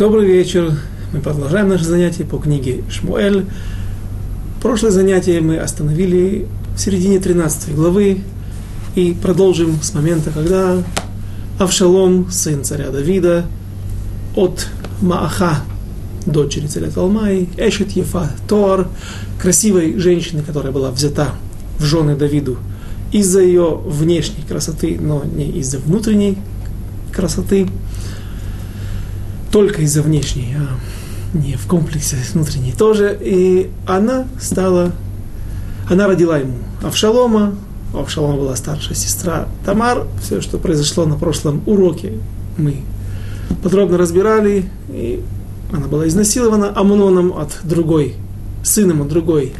Добрый вечер. Мы продолжаем наше занятие по книге Шмуэль. Прошлое занятие мы остановили в середине 13 главы и продолжим с момента, когда Авшалом, сын царя Давида, от Мааха, дочери царя Талмай, Эшет Ефа Тор, красивой женщины, которая была взята в жены Давиду из-за ее внешней красоты, но не из-за внутренней красоты, только из-за внешней, а не в комплексе внутренней тоже. И она стала, она родила ему Авшалома, у Авшалома была старшая сестра Тамар. Все, что произошло на прошлом уроке, мы подробно разбирали. И она была изнасилована Амуноном от другой, сыном от другой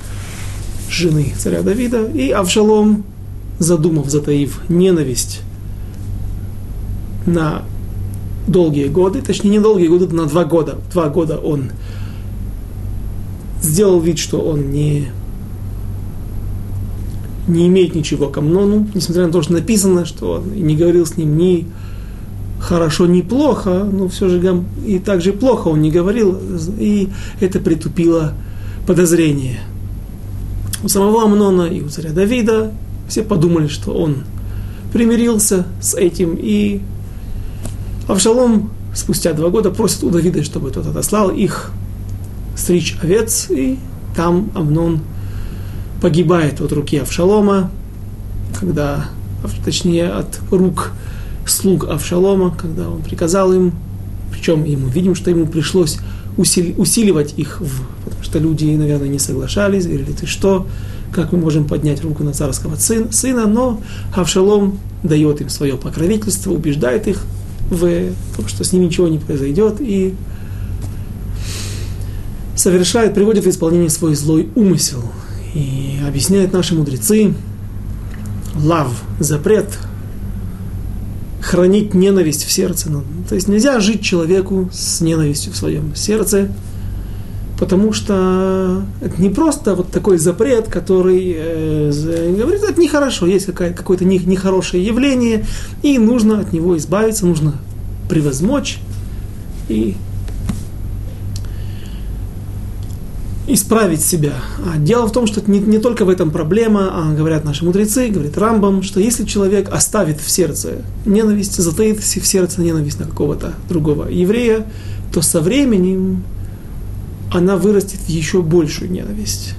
жены царя Давида. И Авшалом, задумав, затаив ненависть на долгие годы, точнее не долгие годы, на два года. Два года он сделал вид, что он не, не имеет ничего к Амнону, несмотря на то, что написано, что он не говорил с ним ни хорошо, ни плохо, но все же и так же плохо он не говорил, и это притупило подозрение. У самого Амнона и у царя Давида все подумали, что он примирился с этим и Авшалом спустя два года просит у Давида, чтобы тот отослал их стричь овец, и там Амнон погибает от руки Авшалома, когда, точнее, от рук слуг Авшалома, когда он приказал им, причем ему видим, что ему пришлось усиливать их, в, потому что люди, наверное, не соглашались, говорили, ты что, как мы можем поднять руку на царского сына, но Авшалом дает им свое покровительство, убеждает их, в том, что с ним ничего не произойдет, и совершает, приводит в исполнение свой злой умысел. И объясняют наши мудрецы, лав, запрет, хранить ненависть в сердце. Ну, то есть нельзя жить человеку с ненавистью в своем сердце, потому что это не просто вот такой запрет, который э, говорит, это нехорошо, есть какое-то нехорошее явление, и нужно от него избавиться, нужно превозмочь и исправить себя. А дело в том, что не, не только в этом проблема, а говорят наши мудрецы, говорит Рамбам, что если человек оставит в сердце ненависть, затаит в сердце ненависть на какого-то другого еврея, то со временем она вырастет в еще большую ненависть.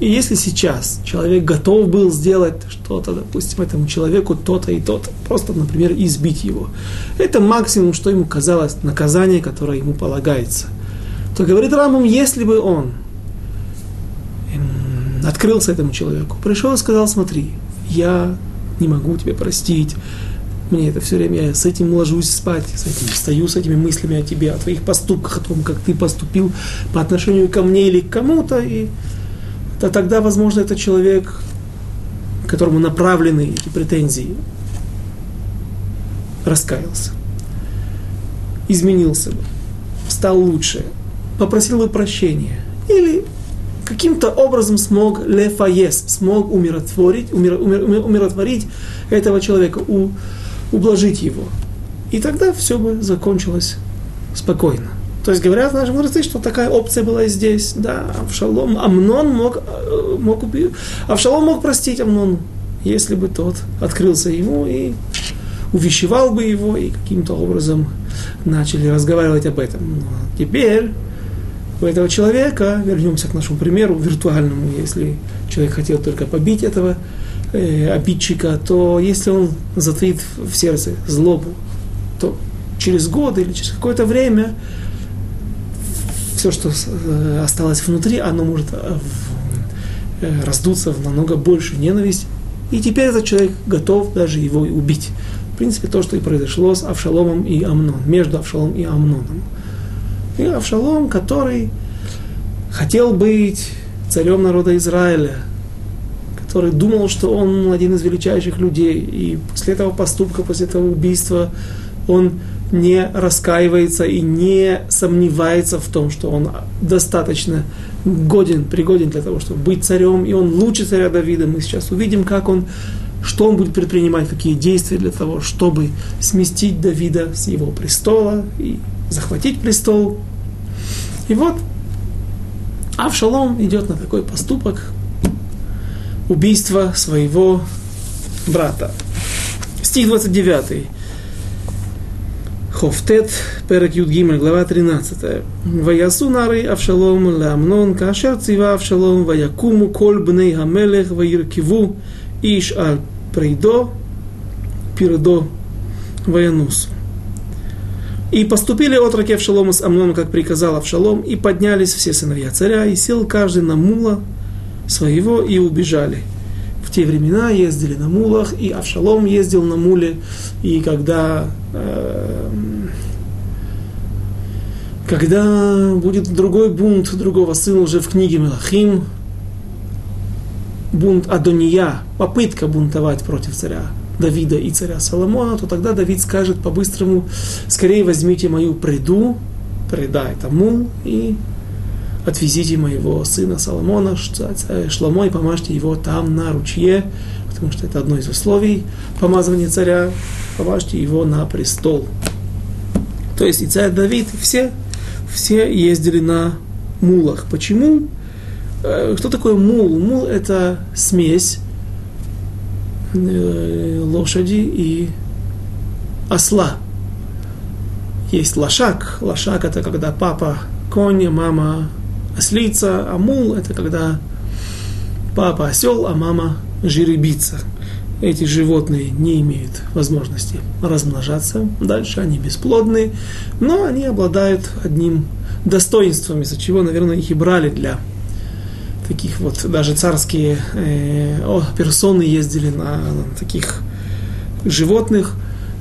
И если сейчас человек готов был сделать что-то, допустим, этому человеку то-то и то-то, просто, например, избить его, это максимум, что ему казалось, наказание, которое ему полагается, то говорит Рамум, если бы он открылся этому человеку, пришел и сказал, смотри, я не могу тебя простить, мне это все время, я с этим ложусь спать, с этим встаю, с этими мыслями о тебе, о твоих поступках, о том, как ты поступил по отношению ко мне или к кому-то, и то тогда, возможно, этот человек, которому направлены эти претензии, раскаялся, изменился бы, стал лучше, попросил бы прощения или каким-то образом смог лефаес, смог умиротворить, умир, умир, умиротворить этого человека, у, ублажить его. И тогда все бы закончилось спокойно. То есть говорят наши мудрецы, что такая опция была и здесь. Да, Авшалом, Амнон мог, э, мог убить, Авшалом мог простить Амнону, если бы тот открылся ему и увещевал бы его, и каким-то образом начали разговаривать об этом. Но теперь у этого человека, вернемся к нашему примеру виртуальному, если человек хотел только побить этого э, обидчика, то если он затаит в сердце злобу, то через год или через какое-то время все, что э, осталось внутри, оно может э, раздуться в намного большую ненависть. И теперь этот человек готов даже его убить. В принципе, то, что и произошло с Авшаломом и Амноном, между Авшалом и Амноном. И Авшалом, который хотел быть царем народа Израиля, который думал, что он один из величайших людей. И после этого поступка, после этого убийства, он не раскаивается и не сомневается в том, что он достаточно годен, пригоден для того, чтобы быть царем, и он лучше царя Давида. Мы сейчас увидим, как он что он будет предпринимать, какие действия для того, чтобы сместить Давида с его престола и захватить престол. И вот Авшалом идет на такой поступок убийства своего брата. Стих 29. Хофтет, перек Юд Гимель, глава 13. Ваясу нары Авшалом Ламнон, кашер цива Авшалом, ваякуму кол бней хамелех, ваиркиву иш аль прейдо, пирдо, ваянус. И поступили отроки Авшалома с Амноном, как приказал Авшалом, и поднялись все сыновья царя, и сел каждый на мула своего, и убежали. В те времена ездили на мулах, и Авшалом ездил на муле, и когда, э, когда будет другой бунт другого сына уже в книге Мелахим, бунт Адония, попытка бунтовать против царя Давида и царя Соломона, то тогда Давид скажет по-быстрому, скорее возьмите мою преду, преда это мул, и отвезите моего сына Соломона, Шломо, и помажьте его там на ручье, потому что это одно из условий помазывания царя, помажьте его на престол. То есть и царь Давид, все, все ездили на мулах. Почему? Э, что такое мул? Мул это смесь э, лошади и осла. Есть лошак. Лошак это когда папа конь, мама ослица, а мул – это когда папа осел, а мама жеребица. Эти животные не имеют возможности размножаться. Дальше они бесплодны, но они обладают одним достоинством, из-за чего, наверное, их и брали для таких вот, даже царские э, о, персоны ездили на, на таких животных.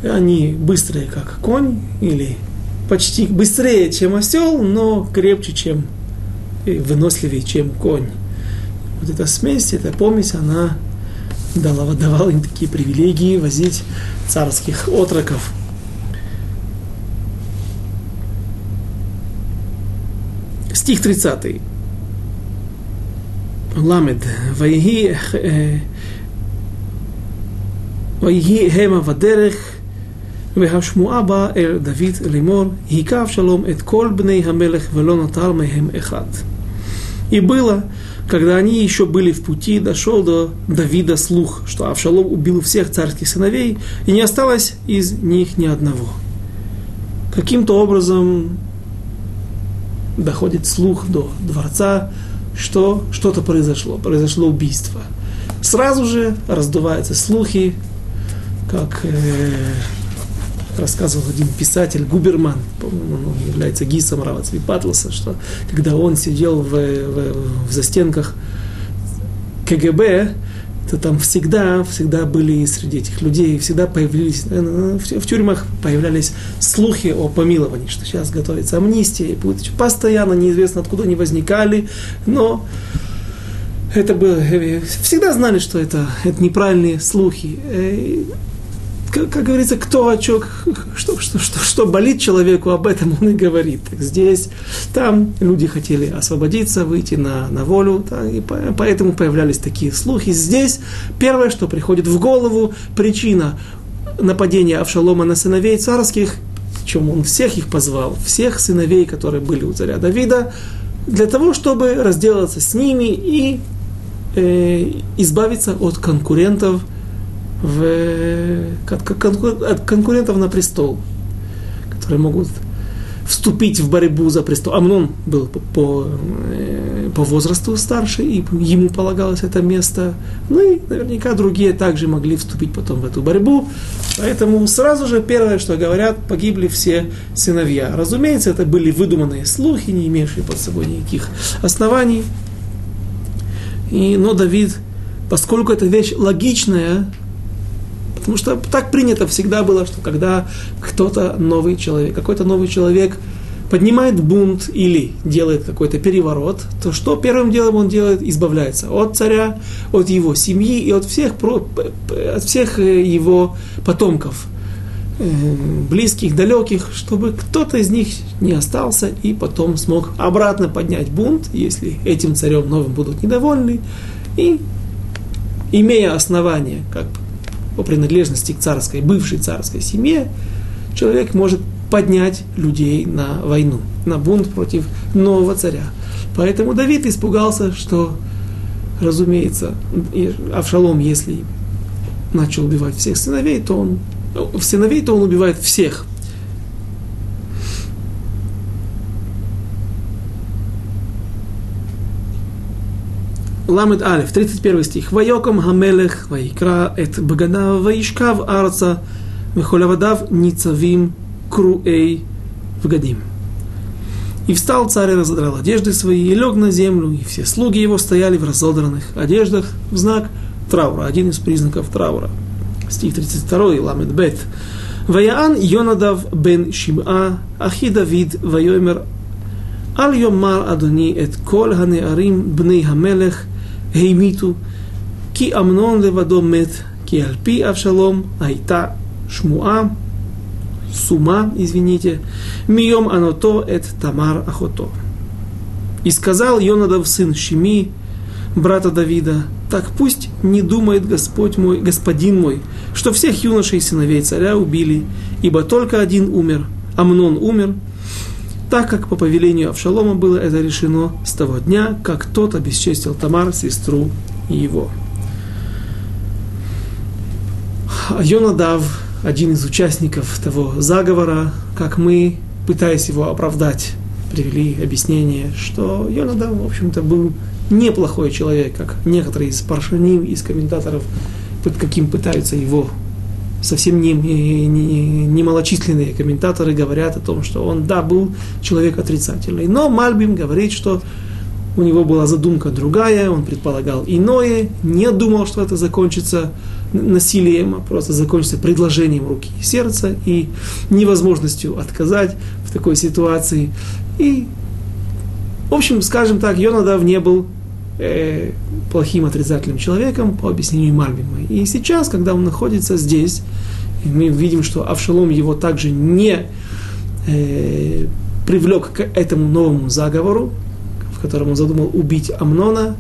Они быстрые, как конь, или почти быстрее, чем осел, но крепче, чем выносливее, чем конь. Вот эта смесь, эта помесь, она дала, давала им такие привилегии возить царских отроков. Стих 30. Ламед. Вайги ויהי המה בדרך, והשמועה באה אל דוד לאמור, היכה אבשלום את כל בני המלך ולא נותר מהם אחד. И было, когда они еще были в пути, дошел до Давида слух, что Авшалом убил всех царских сыновей, и не осталось из них ни одного. Каким-то образом доходит слух до дворца, что что-то произошло, произошло убийство. Сразу же раздуваются слухи, как э, рассказывал один писатель, Губерман, он является гисом Рава Цвипатласа, что когда он сидел в, в, в застенках КГБ, то там всегда, всегда были среди этих людей, всегда появились, э, в, в тюрьмах появлялись слухи о помиловании, что сейчас готовится амнистия, и будет постоянно, неизвестно откуда они возникали, но это было, э, всегда знали, что это, это неправильные слухи. Как, как говорится, кто о чем, что, что, что, что болит человеку, об этом он и говорит. Так здесь, там люди хотели освободиться, выйти на, на волю, да, и по, поэтому появлялись такие слухи. Здесь первое, что приходит в голову, причина нападения Авшалома на сыновей царских, чем он всех их позвал, всех сыновей, которые были у царя Давида, для того, чтобы разделаться с ними и э, избавиться от конкурентов – в, от конкурентов на престол, которые могут вступить в борьбу за престол. Амнон был по, по, э, по возрасту старше, и ему полагалось это место. Ну и наверняка другие также могли вступить потом в эту борьбу. Поэтому сразу же первое, что говорят, погибли все сыновья. Разумеется, это были выдуманные слухи, не имеющие под собой никаких оснований. И, но Давид, поскольку эта вещь логичная, Потому что так принято всегда было, что когда кто-то новый человек, какой-то новый человек поднимает бунт или делает какой-то переворот, то что первым делом он делает? Избавляется от царя, от его семьи и от всех, от всех э, его потомков, э, близких, далеких, чтобы кто-то из них не остался и потом смог обратно поднять бунт, если этим царем новым будут недовольны, и имея основания, как по принадлежности к царской, бывшей царской семье, человек может поднять людей на войну, на бунт против нового царя. Поэтому Давид испугался, что, разумеется, Авшалом, если начал убивать всех сыновей, то он, сыновей, то он убивает всех. Ламед Алиф, 31 стих. Вайоком хамелех, Вайкра, Эт Багана, вайшкав Арца, Вихолявадав, Ницавим, Круэй, Вгадим. И встал царь и разодрал одежды свои, и лег на землю, и все слуги его стояли в разодранных одеждах в знак траура, один из признаков траура. Стих 32, Ламед Бет. Ваяан Йонадав бен шима, Ахи Давид, Вайомер, Аль Йомар Адони, Эт Кол Ханеарим, Бней Хамелех, Геймиту, ки Амнон левадом мет, ки Альпи Авшалом, Айта Шмуа, Сума, извините, Мием Анато эт Тамар Ахото. И сказал Йонадов сын Шими, брата Давида, так пусть не думает Господь мой, Господин мой, что всех юношей сыновей царя убили, ибо только один умер, Амнон умер, так как по повелению Авшалома было это решено с того дня, как тот обесчестил Тамар, сестру его. Йонадав, один из участников того заговора, как мы, пытаясь его оправдать, привели объяснение, что Йонадав, в общем-то, был неплохой человек, как некоторые из паршаним, из комментаторов, под каким пытаются его совсем не, не, не малочисленные комментаторы говорят о том, что он, да, был человек отрицательный. Но Мальбим говорит, что у него была задумка другая, он предполагал иное, не думал, что это закончится насилием, а просто закончится предложением руки и сердца и невозможностью отказать в такой ситуации. И, в общем, скажем так, Йонадав не был э, плохим отрицательным человеком по объяснению Мальбима. И сейчас, когда он находится здесь, мы видим, что Авшалом его также не э, привлек к этому новому заговору, в котором он задумал убить Амнона.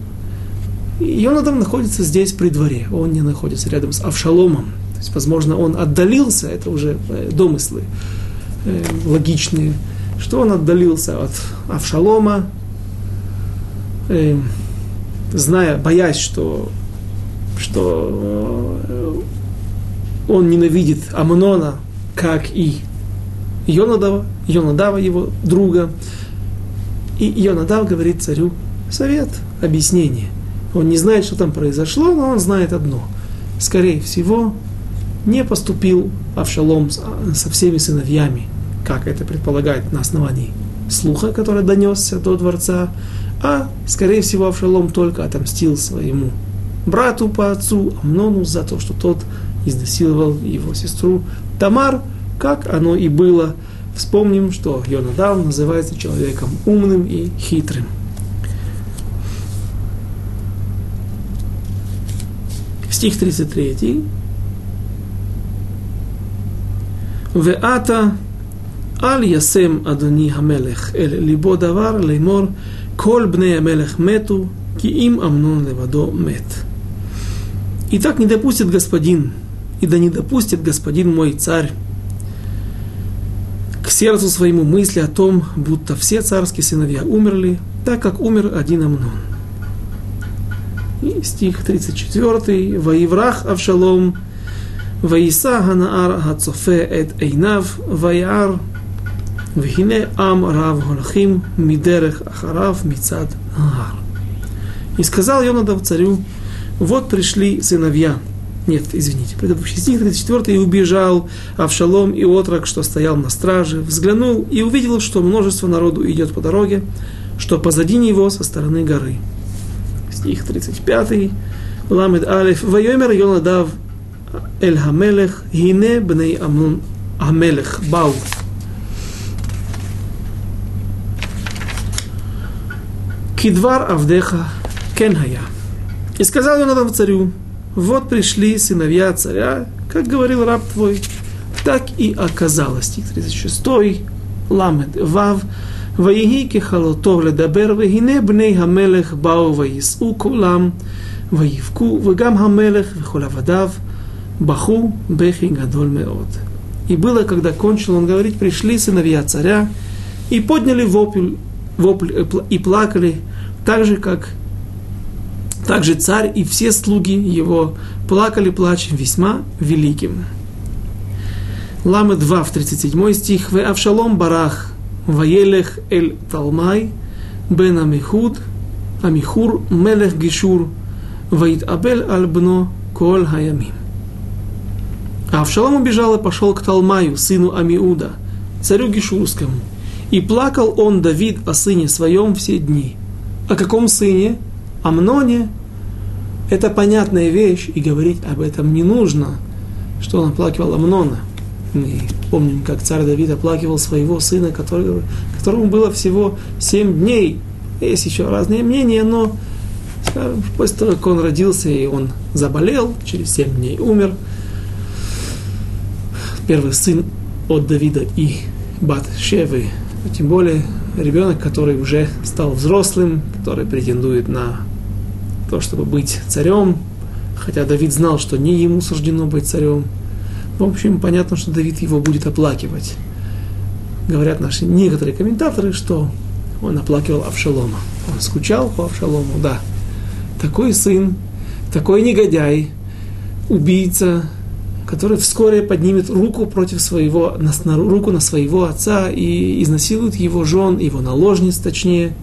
И Йонатан находится здесь при дворе, он не находится рядом с Авшаломом. То есть, возможно, он отдалился, это уже э, домыслы э, логичные, что он отдалился от Авшалома, э, зная, боясь, что, что э, он ненавидит Амнона, как и Йонадава, Йонадава, его друга. И Йонадав говорит царю совет, объяснение. Он не знает, что там произошло, но он знает одно. Скорее всего, не поступил Авшалом со всеми сыновьями, как это предполагает на основании слуха, который донесся до дворца, а, скорее всего, Авшалом только отомстил своему брату по отцу Амнону за то, что тот изнасиловал его сестру Тамар, как оно и было. Вспомним, что Йонадав называется человеком умным и хитрым. Стих 33. Веата аль ясем адони хамелех эль либо давар леймор Коль амелех мету, ки им амнон левадо мет. И так не допустит господин, и да не допустит господин мой царь к сердцу своему мысли о том, будто все царские сыновья умерли, так как умер один Амнон. И стих 34. «Ваиврах Авшалом, Ваиса Ханаар Хацофе Эд Эйнав, Ваяр Вихине ам рав гольхим мидерех ахарав мицад гар. И сказал Йонадав царю, вот пришли сыновья. Нет, извините, предыдущий стих 34 и убежал Авшалом и отрок, что стоял на страже, взглянул и увидел, что множество народу идет по дороге, что позади него со стороны горы. Стих 35. Ламед Алиф. Вайомер Йонадав Эль Хамелех Гине Бней Амун Амелех Бау. Кидвар Авдеха Кенхая. И сказал Йонатан царю, вот пришли сыновья царя, как говорил раб твой, так и оказалось. Стих 36. Ламед Вав. ויהי ככלותו לדבר, והנה בני המלך באו ויישאו קולם, ויבכו, וגם המלך וכל עבדיו, Баху Бехи Гадоль Меот. И было, когда кончил он говорить, пришли сыновья царя и подняли вопль, вопль э, и плакали, так же, как также царь и все слуги его плакали плачем весьма великим. Лама 2 в 37 стих. «Ве Авшалом барах ваелех эль Талмай бен Амихуд Амихур мелех Гишур ваит Абель аль бно кол хаямим». А Авшалом убежал и пошел к Талмаю, сыну Амиуда, царю Гишурскому. И плакал он, Давид, о сыне своем все дни. О каком сыне? Амноне. Это понятная вещь, и говорить об этом не нужно, что он оплакивал Амнона. Мы помним, как царь Давид оплакивал своего сына, который, которому было всего семь дней. Есть еще разные мнения, но после того, как он родился и он заболел, через семь дней умер, первый сын от Давида и Бат Шевы, тем более ребенок, который уже стал взрослым, который претендует на то, чтобы быть царем, хотя Давид знал, что не ему суждено быть царем. В общем, понятно, что Давид его будет оплакивать. Говорят наши некоторые комментаторы, что он оплакивал Авшалома. Он скучал по Авшалому, да. Такой сын, такой негодяй, убийца, который вскоре поднимет руку против своего, на, руку на своего отца и изнасилует его жен, его наложниц точнее.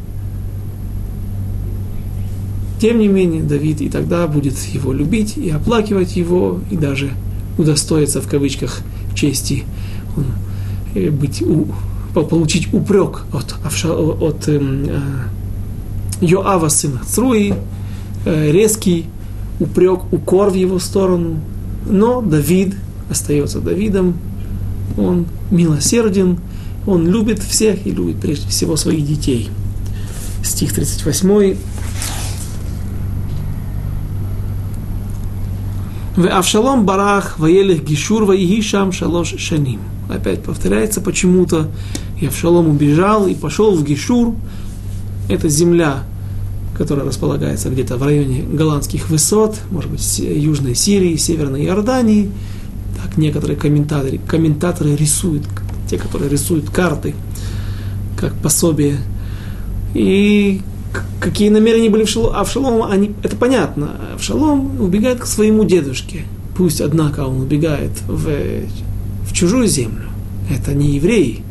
Тем не менее, Давид и тогда будет его любить и оплакивать его, и даже удостоиться в кавычках чести он, э, быть, у, получить упрек от, от эм, э, Йоава сына Цруи, э, резкий упрек, укор в его сторону, но Давид остается Давидом, он милосерден, он любит всех и любит прежде всего своих детей. Стих 38. В Авшалом барах ваелех гишур ваихишам шалош шаним. Опять повторяется почему-то. И Авшалом убежал и пошел в Гишур. Это земля которая располагается где-то в районе голландских высот, может быть, Южной Сирии, Северной Иордании. Так некоторые комментаторы, комментаторы рисуют, те, которые рисуют карты, как пособие. И какие намерения были в Авшалома, они, это понятно. Авшалом убегает к своему дедушке. Пусть, однако, он убегает в, в чужую землю. Это не еврей.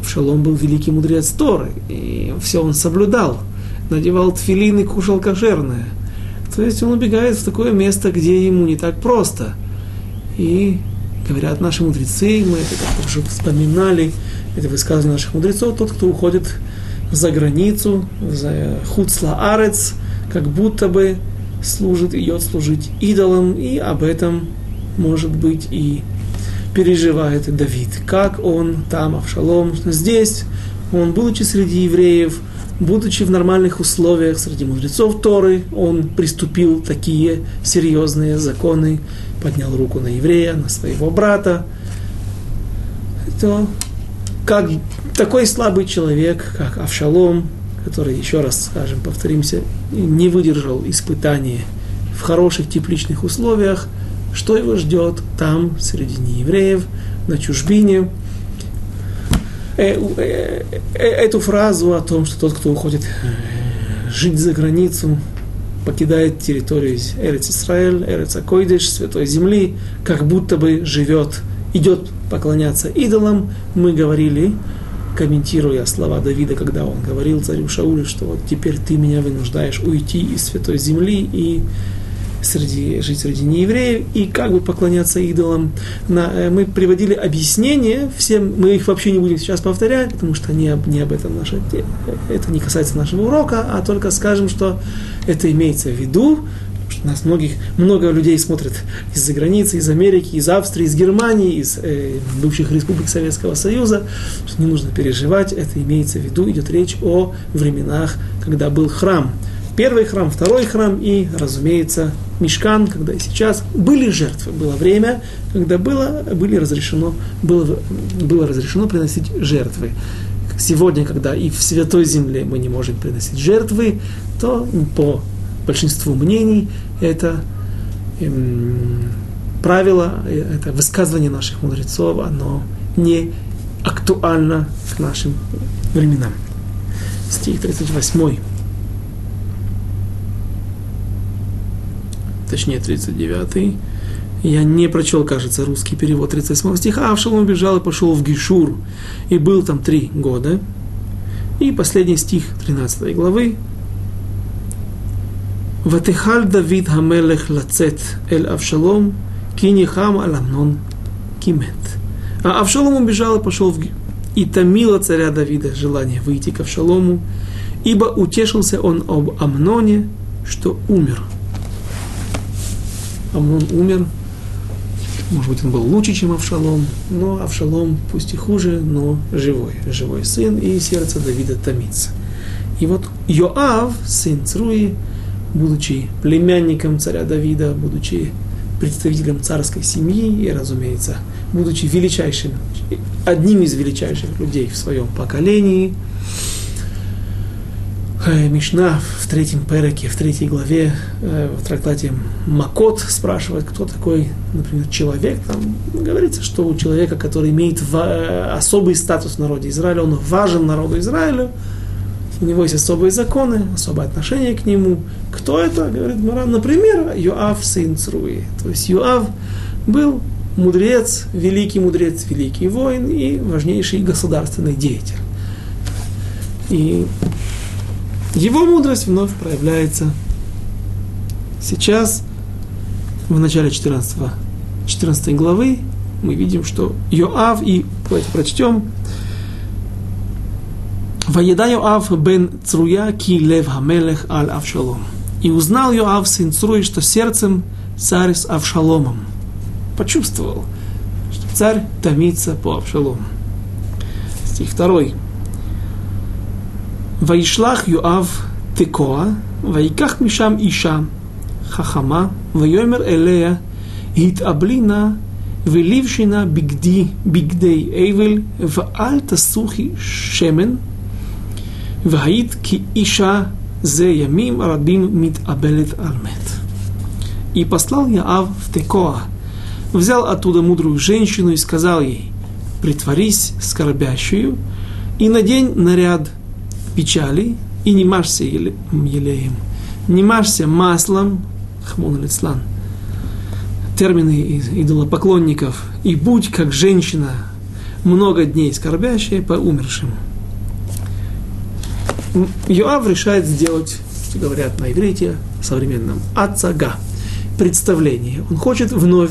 Авшалом был великий мудрец Торы, и все он соблюдал – надевал тфилин и кушал кошерное. То есть он убегает в такое место, где ему не так просто. И говорят наши мудрецы, мы это как-то уже вспоминали, это высказывание наших мудрецов, тот, кто уходит за границу, за хуцла арец, как будто бы служит, идет служить идолам, и об этом, может быть, и переживает Давид. Как он там, Авшалом, здесь, он, будучи среди евреев, будучи в нормальных условиях среди мудрецов Торы, он приступил такие серьезные законы, поднял руку на еврея, на своего брата, то как такой слабый человек, как Авшалом, который, еще раз скажем, повторимся, не выдержал испытания в хороших тепличных условиях, что его ждет там, среди неевреев, на чужбине – эту фразу о том, что тот, кто уходит жить за границу, покидает территорию Эрец Исраэль, Эрец Акойдыш, Святой Земли, как будто бы живет, идет поклоняться идолам. Мы говорили, комментируя слова Давида, когда он говорил царю Шаулю, что вот теперь ты меня вынуждаешь уйти из Святой Земли и среди, жить среди неевреев и как бы поклоняться идолам. На, э, мы приводили объяснения, всем, мы их вообще не будем сейчас повторять, потому что не, не об этом наша, это не касается нашего урока, а только скажем, что это имеется в виду, что нас многих, много людей смотрят из-за границы, из Америки, из Австрии, из Германии, из э, бывших республик Советского Союза, что не нужно переживать, это имеется в виду, идет речь о временах, когда был храм первый храм, второй храм и, разумеется, мешкан, когда и сейчас были жертвы. Было время, когда было, были разрешено, было, было разрешено приносить жертвы. Сегодня, когда и в Святой Земле мы не можем приносить жертвы, то по большинству мнений это эм, правило, это высказывание наших мудрецов, оно не актуально к нашим временам. Стих 38. точнее 39. Я не прочел, кажется, русский перевод 38 стиха. Авшалом убежал и пошел в Гишур. И был там три года. И последний стих 13 главы. Ватехаль Давид Хамелех Лацет Эль Авшалом Кинихам Аламнон Кимет. А Авшалом убежал и пошел в И томило царя Давида желание выйти к Авшалому, ибо утешился он об Амноне, что умер. Амнон умер, может быть, он был лучше, чем Авшалом, но Авшалом, пусть и хуже, но живой, живой сын, и сердце Давида томится. И вот Йоав, сын Цруи, будучи племянником царя Давида, будучи представителем царской семьи и, разумеется, будучи величайшим, одним из величайших людей в своем поколении, Мишна в третьем переке, в третьей главе, э, в трактате Макот спрашивает, кто такой, например, человек. Там говорится, что у человека, который имеет э, особый статус в народе Израиля, он важен народу Израиля, у него есть особые законы, особое отношение к нему. Кто это? Говорит Маран, например, Юав сын Цруи. То есть Юав был мудрец, великий мудрец, великий воин и важнейший государственный деятель. И его мудрость вновь проявляется сейчас, в начале 14, 14 главы, мы видим, что Йоав, и давайте прочтем, Ваеда Йоав бен Цруя ки лев хамелех аль Авшалом. И узнал Йоав сын Цруи, что сердцем царь с Авшаломом. Почувствовал, что царь томится по Авшалому. Стих второй. Ваишлах Йоав текоа, ваиках мишам иша, хахама, вайомер элея, התאבלינה ולבשינה בגדי, בגדי אבל, ואל תסוכי שמן והיית כי אישה זה ימים רבים מתאבלת על מת. И послал Яав в Текоа, взял оттуда мудрую женщину и сказал ей, притворись скорбящую и надень наряд печали и не мажься елеем, не мажься маслом, хмон лицлан, термины идолопоклонников, и будь как женщина, много дней скорбящая по умершим. Йоав решает сделать, говорят на иврите современном, ацага, представление. Он хочет вновь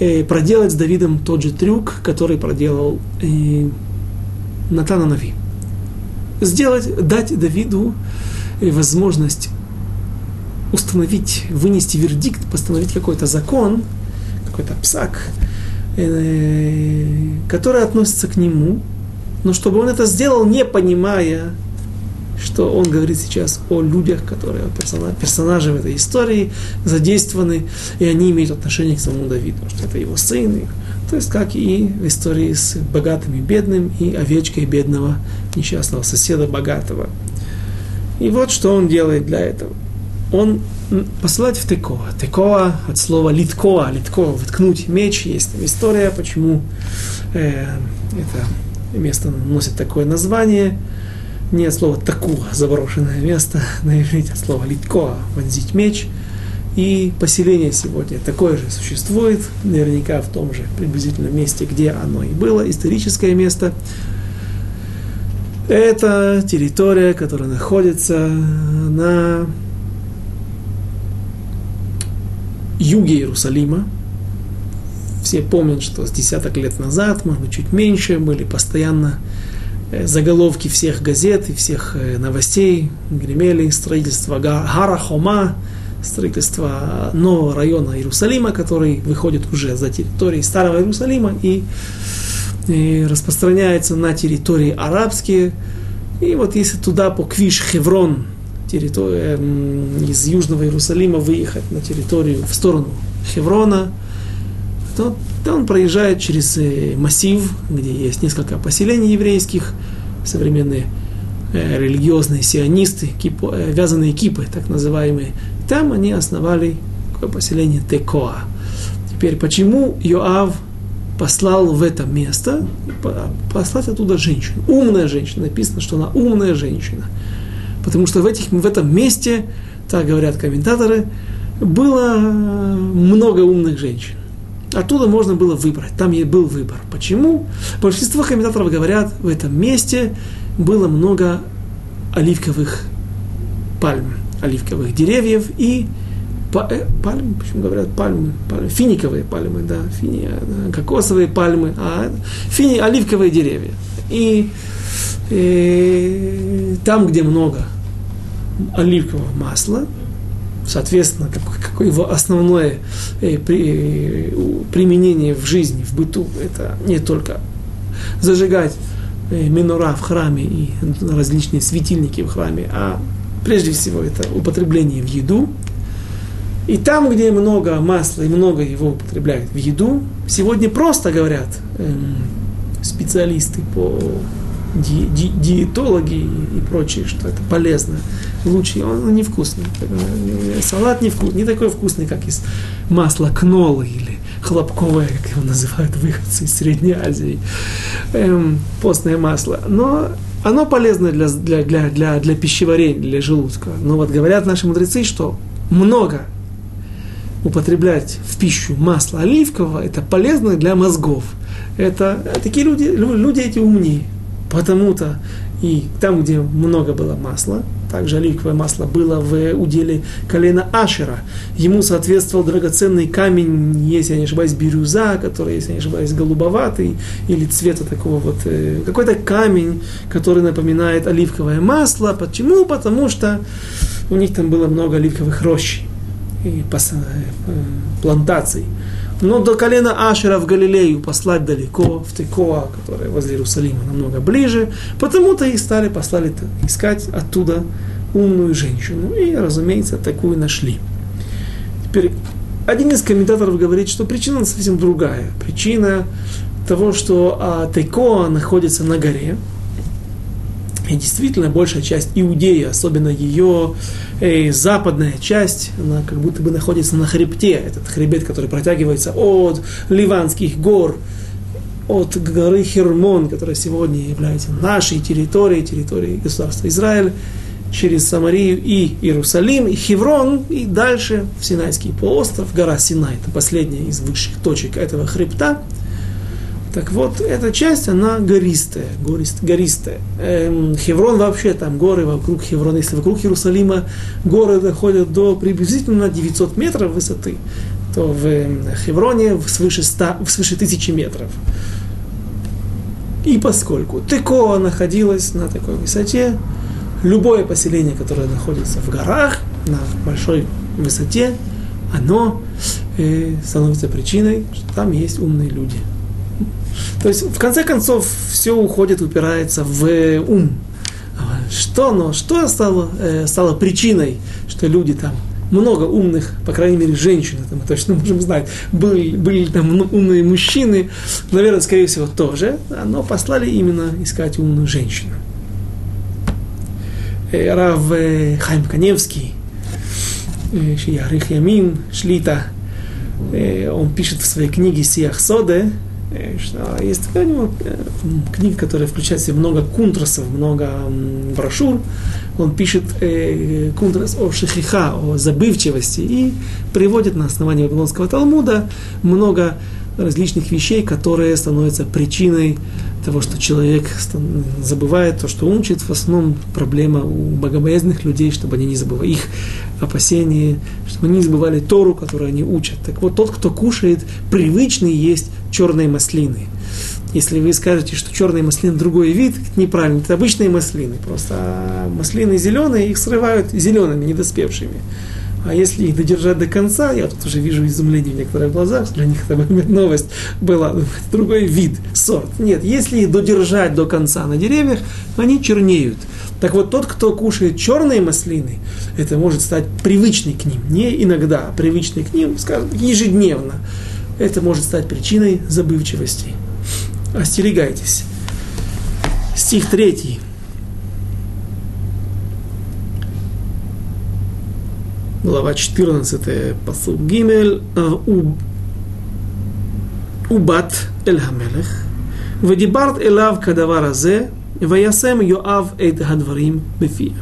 э, проделать с Давидом тот же трюк, который проделал э, Натана Нави. Сделать, дать Давиду э, возможность установить, вынести вердикт, постановить какой-то закон, какой-то псак, э, который относится к нему, но чтобы он это сделал, не понимая что он говорит сейчас о людях, которые персонажи, в этой истории задействованы, и они имеют отношение к самому Давиду, что это его сын, то есть как и в истории с богатым и бедным, и овечкой бедного несчастного соседа богатого. И вот что он делает для этого. Он посылает в Текоа. Текоа от слова литкоа, литкоа, воткнуть меч. Есть там история, почему э, это место носит такое название не от слова такуа, заброшенное место на иврите, от слова литкоа, вонзить меч. И поселение сегодня такое же существует, наверняка в том же приблизительном месте, где оно и было, историческое место. Это территория, которая находится на юге Иерусалима. Все помнят, что с десяток лет назад, может быть, чуть меньше, были постоянно Э, заголовки всех газет и всех э, новостей гремели строительство Гарахома, строительство нового района Иерусалима, который выходит уже за территорией Старого Иерусалима и, и распространяется на территории арабские. И вот если туда по Квиш Хеврон, территория, из Южного Иерусалима выехать на территорию в сторону Хеврона, то да, он проезжает через э, массив, где есть несколько поселений еврейских, современные э, религиозные сионисты, кипо, э, вязаные кипы, так называемые. Там они основали такое поселение Текоа. Теперь, почему Йоав послал в это место, послать оттуда женщину? Умная женщина, написано, что она умная женщина. Потому что в, этих, в этом месте, так говорят комментаторы, было много умных женщин. Оттуда можно было выбрать, там и был выбор. Почему? Большинство комментаторов говорят, в этом месте было много оливковых пальм, оливковых деревьев и Э, пальмы, почему говорят пальмы, пальмы, финиковые пальмы, да, фини, да, кокосовые пальмы, а фини, оливковые деревья. И, и э, там, где много оливкового масла, соответственно, какое его основное э, при, применение в жизни, в быту, это не только зажигать минора в храме и различные светильники в храме, а прежде всего это употребление в еду, и там, где много масла и много его употребляют в еду, сегодня просто говорят эм, специалисты по ди, ди, диетологи и, прочие, что это полезно. Лучше, он невкусный. Салат невкусный, не такой вкусный, как из масла кнолы или хлопковое, как его называют выходцы из Средней Азии. Эм, постное масло. Но оно полезно для, для, для, для, для пищеварения, для желудка. Но вот говорят наши мудрецы, что много употреблять в пищу масло оливкового, это полезно для мозгов. Это такие люди, люди эти умнее. Потому-то и там, где много было масла, также оливковое масло было в уделе колена Ашера. Ему соответствовал драгоценный камень, если я не ошибаюсь, бирюза, который, если я не ошибаюсь, голубоватый, или цвета такого вот, э, какой-то камень, который напоминает оливковое масло. Почему? Потому что у них там было много оливковых рощей и э, плантаций. Но до колена Ашера в Галилею послать далеко, в Текоа, которая возле Иерусалима намного ближе, потому-то и стали послали искать оттуда умную женщину. И, разумеется, такую нашли. Теперь, один из комментаторов говорит, что причина совсем другая. Причина того, что а, Текоа находится на горе, и действительно, большая часть Иудеи, особенно ее э, западная часть, она как будто бы находится на хребте, этот хребет, который протягивается от Ливанских гор, от горы Хермон, которая сегодня является нашей территорией, территорией государства Израиль, через Самарию и Иерусалим, и Хеврон, и дальше в Синайский полуостров, гора Синай, это последняя из высших точек этого хребта – так вот, эта часть, она гористая, горист, гористая. Эм, Хеврон вообще, там горы вокруг Хеврона, если вокруг Иерусалима горы доходят до приблизительно 900 метров высоты, то в эм, Хевроне свыше, 100, свыше 1000 метров. И поскольку Текоа находилась на такой высоте, любое поселение, которое находится в горах, на большой высоте, оно э, становится причиной, что там есть умные люди – то есть, в конце концов, все уходит, упирается в э, ум. Что, но, что стало, э, стало причиной, что люди там много умных, по крайней мере, женщин, это мы точно можем знать, были, были там умные мужчины, наверное, скорее всего, тоже, но послали именно искать умную женщину. Э, Рав Хайм Каневский, Шиярих Ямин, Шлита, он пишет в своей книге Сиах Соде, что есть такая у него э, книга, которая включает в себя много кунтрасов, много брошюр. Он пишет э, кунтрас о шихиха, о забывчивости и приводит на основании Вавилонского Талмуда много различных вещей, которые становятся причиной того, что человек забывает то, что он учит. В основном проблема у богобоязненных людей, чтобы они не забывали их опасения, чтобы они не забывали Тору, которую они учат. Так вот, тот, кто кушает, привычный есть черные маслины. Если вы скажете, что черные маслины другой вид, это неправильно, это обычные маслины. Просто маслины зеленые, их срывают зелеными, недоспевшими. А если их додержать до конца, я тут уже вижу изумление в некоторых глазах, для них это новость была, другой вид, сорт. Нет, если их додержать до конца на деревьях, они чернеют. Так вот, тот, кто кушает черные маслины, это может стать привычный к ним. Не иногда, а привычный к ним, скажем, ежедневно. Это может стать причиной забывчивости. Остерегайтесь. Стих третий. глава 14, посуд Гимель, убат эль хамелех, вадибарт элав кадавара зе, ваясем Йоав эд хадварим бефия.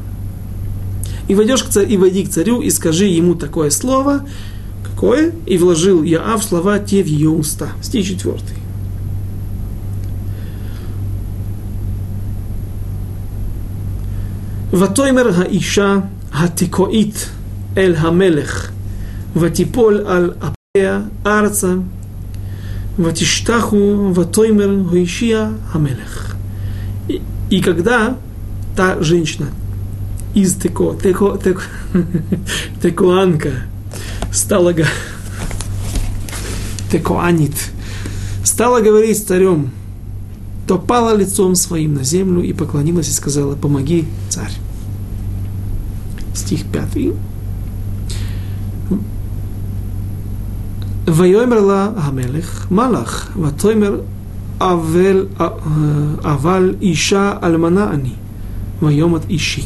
И войдешь к царю, и войди к царю, и скажи ему такое слово, какое, и вложил Яав слова те в ее уста. Стих четвертый. ותאמר האישה התיקואית אל המלך, ותיפול על אפיה ארצה, ותשתחו ותאמר הושיע המלך. И когда та женщина из теко, теко, теко, текоанка стала, текоанит, стала говорить с царем, то пала лицом своим на землю и поклонилась и сказала, помоги, царь. Стих пятый. Вайомерла Амелех Малах, Ватоймер ותאמר אבל, אבל אישה אלמנה אני, ויאמר ищи.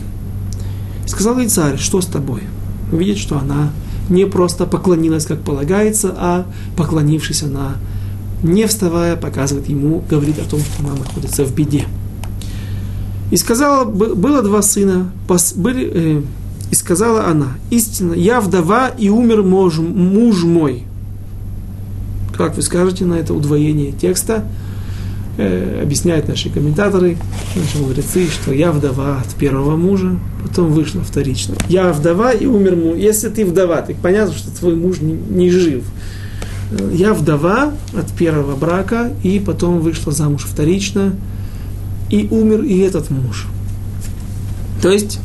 Сказал ей царь, что с тобой? Видит, что она не просто поклонилась, как полагается, а поклонившись, она, не вставая, показывает ему, говорит о том, что она находится в беде. И сказала, было два сына, были, э, и сказала она, истинно, я вдова и умер муж, муж мой. Как вы скажете на это удвоение текста? Э, объясняют наши комментаторы, наши мудрецы, что я вдова от первого мужа, потом вышла вторично. Я вдова и умер муж. Если ты вдова, так понятно, что твой муж не, не жив. Я вдова от первого брака, и потом вышла замуж вторично, и умер и этот муж. То есть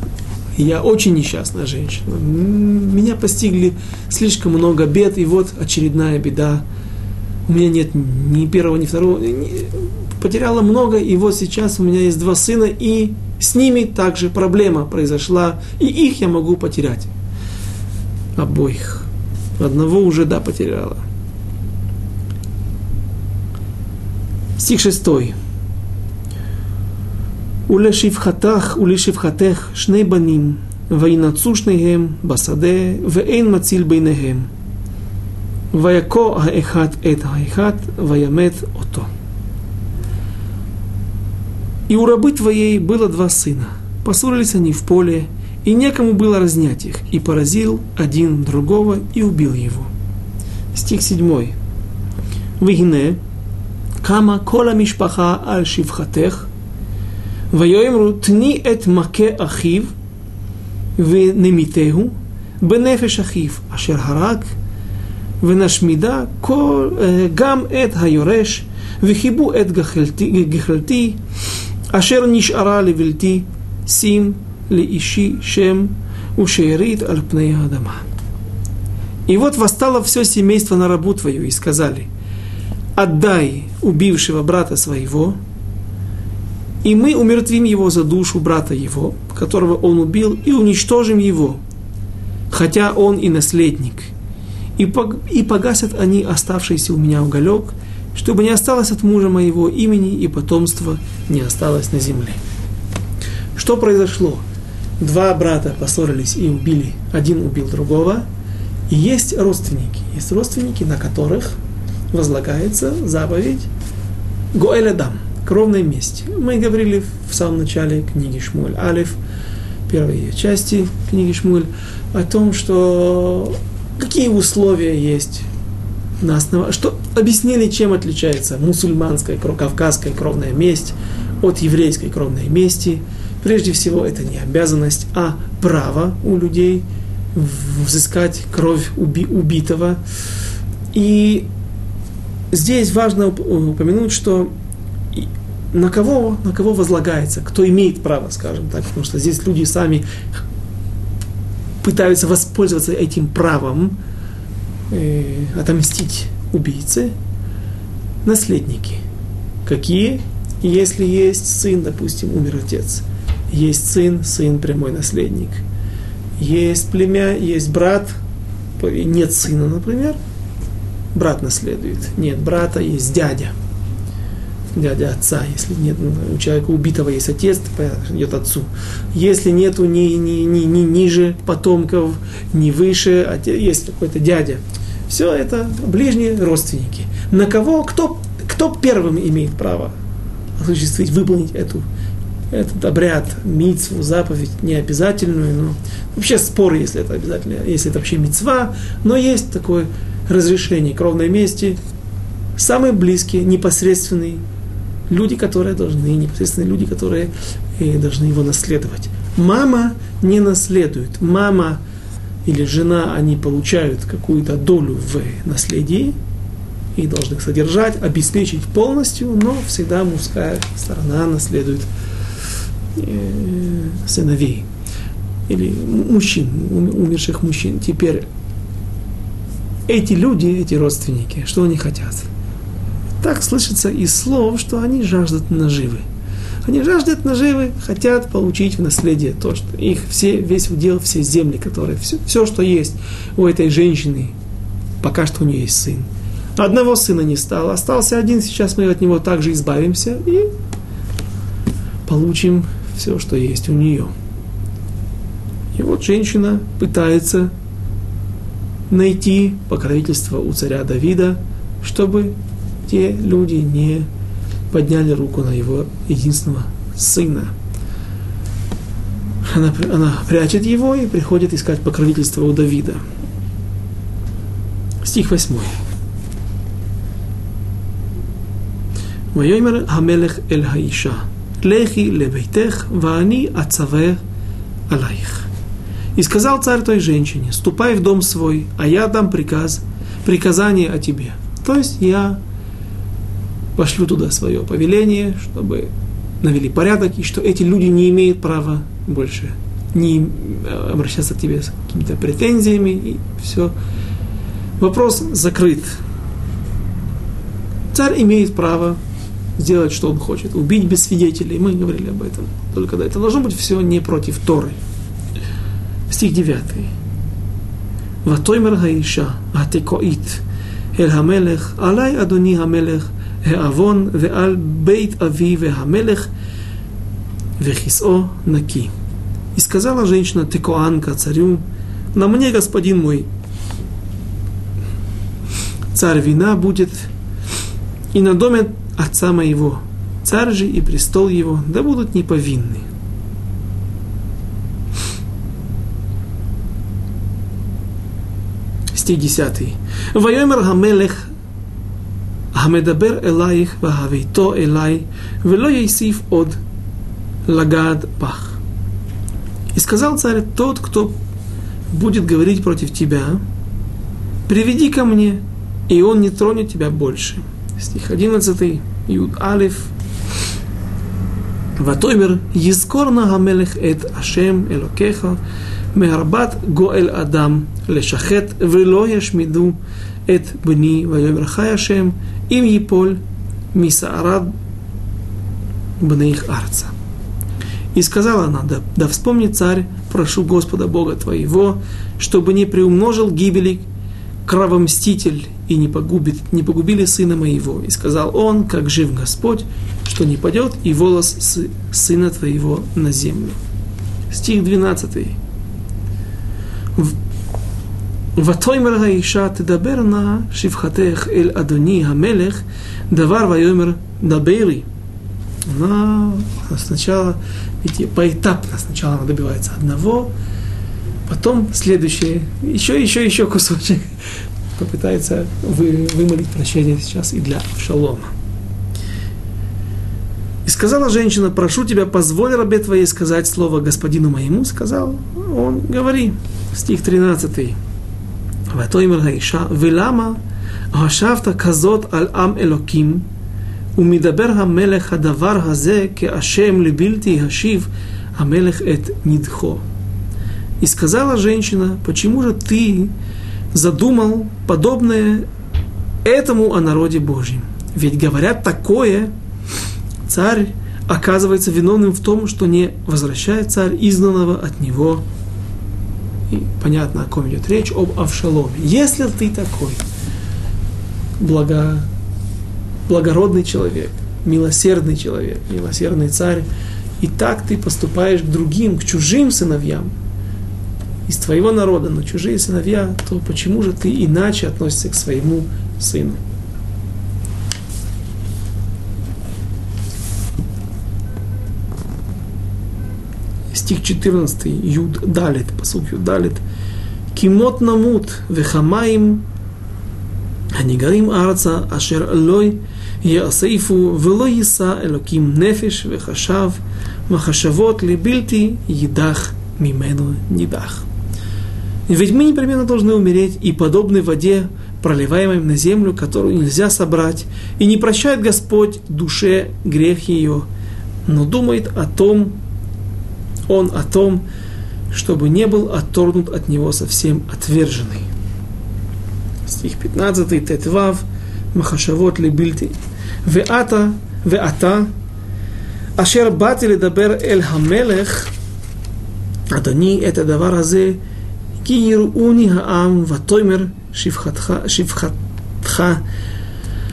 я очень несчастная женщина. Меня постигли слишком много бед, и вот очередная беда У меня нет ни первого, ни второго. Потеряла много, и вот сейчас у меня есть два сына, и с ними также проблема произошла, и их я могу потерять. Обоих. Одного уже, да, потеряла. Стих шестой. ולשפחתך ולשפחתך שני בנים, וינצו שניהם בשדה, ואין מציל ביניהם. ויכה האחד את האחד, וימת אותו. И у рабы твоей было два сына. Поссорились они в поле, и некому было разнять их, и поразил один другого и убил его. Стих 7. Вигне, кама кола мишпаха аль шивхатех, ויאמרו תני את מכה אחיו ונמיתהו בנפש אחיו אשר הרג ונשמידה כל, גם את היורש וחיבו את גחלתי, גחלתי אשר נשארה לבלתי שים לאישי שם ушеерит аль пней Адама. И вот восстало все семейство на рабу твою и сказали, отдай убившего брата своего, и мы умертвим его за душу брата его, которого он убил, и уничтожим его, хотя он и наследник. и, погасят они оставшийся у меня уголек, чтобы не осталось от мужа моего имени и потомства не осталось на земле. Что произошло? Два брата поссорились и убили, один убил другого, и есть родственники. Есть родственники, на которых возлагается заповедь Гоэлядам – кровной мести. Мы говорили в самом начале книги Шмуль Алиф, первой части книги Шмуль, о том, что какие условия есть на основе, что объяснили, чем отличается мусульманская, кавказская кровная месть от еврейской кровной мести. Прежде всего, это не обязанность, а право у людей взыскать кровь уби, убитого. И здесь важно упомянуть, что на кого, на кого возлагается, кто имеет право, скажем так, потому что здесь люди сами пытаются воспользоваться этим правом э, отомстить убийце, наследники. Какие? Если есть сын, допустим, умер отец, есть сын, сын прямой наследник, есть племя, есть брат, нет сына, например, брат наследует, нет брата, есть дядя – дядя отца, если нет у человека убитого есть отец, идет отцу. Если нету ни, ни, ни, ни ниже потомков, ни выше, есть какой-то дядя, Все это ближние родственники. На кого, кто, кто первым имеет право осуществить, выполнить эту, этот обряд, мицву, заповедь, не обязательную, но вообще споры, если это обязательно, если это вообще мицва, но есть такое разрешение кровной мести, самые близкие, непосредственные люди, которые должны, непосредственные люди, которые э, должны его наследовать. Мама не наследует. Мама или жена, они получают какую-то долю в наследии и должны их содержать, обеспечить полностью, но всегда мужская сторона наследует э, сыновей или мужчин, умерших мужчин. Теперь эти люди, эти родственники, что они хотят? Так слышится из слов, что они жаждут наживы. Они жаждут наживы, хотят получить в наследие то, что их все, весь удел, все земли, которые, все, все, что есть у этой женщины, пока что у нее есть сын. Одного сына не стало, остался один, сейчас мы от него также избавимся и получим все, что есть у нее. И вот женщина пытается найти покровительство у царя Давида, чтобы те люди не подняли руку на его единственного сына. Она, она прячет его и приходит искать покровительство у Давида. Стих 8. ויאמר המלך אל האישה, לכי לביתך ואני אצווה עלייך. И сказал царь той женщине, ступай в дом свой, а я дам приказ, приказание о тебе. То есть я пошлю туда свое повеление, чтобы навели порядок, и что эти люди не имеют права больше не э, обращаться к тебе с какими-то претензиями, и все. Вопрос закрыт. Царь имеет право сделать, что он хочет, убить без свидетелей. Мы говорили об этом. Только да, это должно быть все не против Торы. Стих 9. Ватоймер Гаиша, Атекоит, Эль Хамелех, Алай Адуни Хамелех – העוון ועל бейт אבי והמלך וכיסאו נקי. И сказала женщина Текоанка царю, на мне, господин мой, царь вина будет, и на доме отца моего, царь же и престол его, да будут неповинны. Стих 10. Вайомер Гамелех המדבר אלייך והביתו אליי, ולא יוסיף עוד לגד пах. И сказал царь, тот, кто будет говорить против тебя, приведи ко мне, и он не тронет тебя больше. Стих 11, Юд Алиф. ותאמר יזכור נא המלך את השם אלוקיך מהרבת גואל אדם לשחט ולא Эт бни вайомер хаяшем, им еполь мисаарад бнеих арца. И сказала она, да, да вспомни, царь, прошу Господа Бога твоего, чтобы не приумножил гибели кровомститель и не, погубит, не погубили сына моего. И сказал он, как жив Господь, что не падет и волос сына твоего на землю. Стих 12. ותאמר האישה תדבר נא שפחתך אל אדוני המלך דבר ויאמר дабейри. Она сначала, ведь поэтапно сначала она добивается одного, потом следующее, еще, еще, еще кусочек. Попытается вы, вымолить прощение сейчас и для Авшалома. И сказала женщина, прошу тебя, позволь рабе твоей сказать слово господину моему. Сказал он, говори. Стих 13. ותאמר האישה, ולמה חשבת כזאת על עם אלוקים, ומדבר המלך הדבר הזה כאשם לבלתי השיב המלך את нидхо. И сказала женщина, почему же ты задумал подобное этому о народе Божьем? Ведь говорят такое, царь оказывается виновным в том, что не возвращает царь изгнанного от него и понятно, о ком идет речь, об Авшаломе. Если ты такой благо, благородный человек, милосердный человек, милосердный царь, и так ты поступаешь к другим, к чужим сыновьям, из твоего народа, но чужие сыновья, то почему же ты иначе относишься к своему сыну? стих 14, Юд Далит, посук Юд Далит. Кимот намут вехамаим הניגרים ארצה אשר לא יאספו ולא יישא אלוקים נפש וחשב מחשבות לבלתי יידח ממנו נידח. Ведь мы непременно должны умереть и подобны воде, проливаемой на землю, которую нельзя собрать, и не прощает Господь душе грех ее, но думает о том, он о том, чтобы не был отторгнут от него совсем отверженный. Стих 15, Тетвав, Махашавот Либильти. Веата, Веата, אשר באתי לדבר אל המלך, אדוני, את הדבר הזה, כי יראוני העם, ותאמר שפחתך, שפחתך.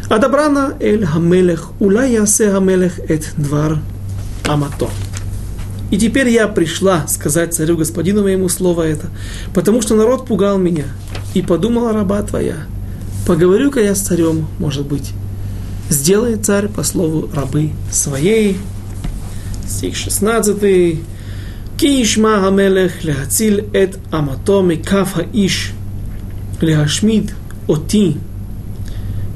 אדברה נא אל המלך, אולי יעשה המלך את דבר אמתו. И теперь я пришла сказать царю господину моему слово это, потому что народ пугал меня, и подумала раба твоя, поговорю-ка я с царем, может быть, сделает царь по слову рабы своей. Стих 16. Кишма хамелех лехацил эт аматоми кафа иш лехашмид оти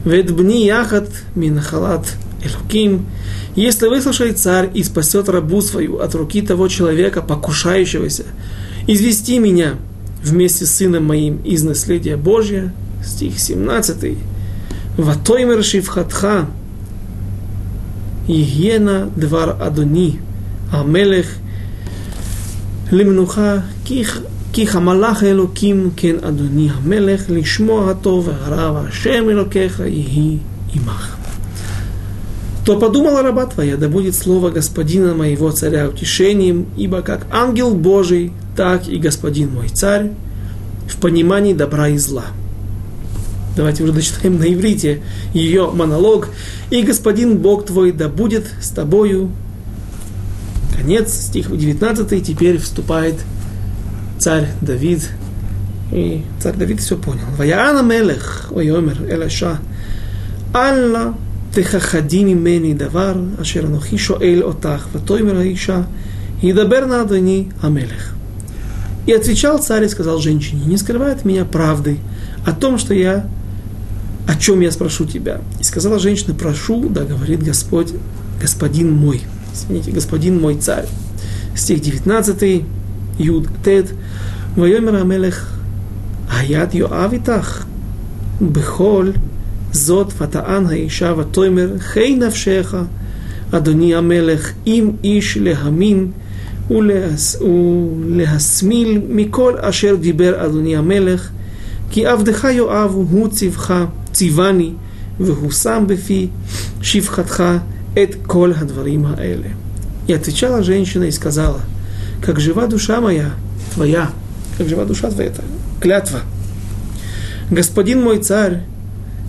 вет яхат минахалат элуким если выслушает царь и спасет рабу свою от руки того человека, покушающегося, извести меня вместе с сыном моим из наследия Божия, стих 17, «Ватоймер шивхатха, Егена двар Адони, Амелех, למנוחה כי חמלך אלוקים כן אדוני המלך לשמוע הטוב והרע והשם אלוקיך יהי עמך то подумала раба твоя, да будет слово господина моего царя утешением, ибо как ангел Божий, так и господин мой царь в понимании добра и зла. Давайте уже дочитаем на иврите ее монолог. «И господин Бог твой да будет с тобою». Конец, стих 19, теперь вступает царь Давид. И царь Давид все понял. «Ваяана мелех, ой омер, элаша, алла תכחדי ממני דבר אשר אנוכי שואל אותך, ותאמר האישה, ידבר на אדוני המלך. И отвечал царь и сказал женщине, не скрывай от меня правды о том, что я, о чем я спрошу тебя. И сказала женщина, прошу, да говорит Господь, господин мой, извините, господин мой царь. Стих 19, Юд Тед, ויאמר המלך, היד יואב איתך בכל זאת ותען האישה ותאמר, חי נפשך, אדוני המלך, אם איש להמין ולהס, ולהסמיל מכל אשר דיבר אדוני המלך, כי עבדך יואב הוא צבך, ציווני, והוא שם בפי שפחתך את כל הדברים האלה. И отвечала женщина и сказала, как жива душа моя, твоя, как жива душа твоя, клятва. Господин мой царь,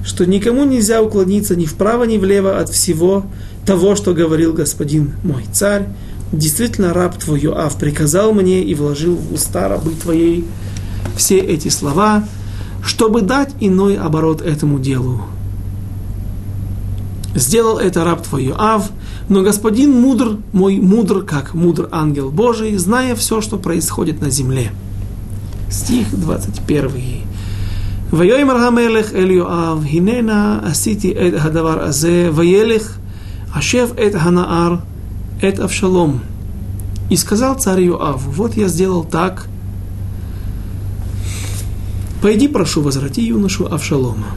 что никому нельзя уклониться ни вправо, ни влево от всего того, что говорил господин мой царь. Действительно, раб твой Йоав приказал мне и вложил в уста рабы твоей все эти слова, чтобы дать иной оборот этому делу. Сделал это раб твой Йоав, но господин мудр, мой мудр, как мудр ангел Божий, зная все, что происходит на земле. Стих 21. ויאמר המלך אל יואב, הננה עשיתי את הדבר הזה, וילך השב את הנער, את אבשלום. И сказал царь Иоав, вот я сделал так, пойди, прошу, возврати юношу Авшалома.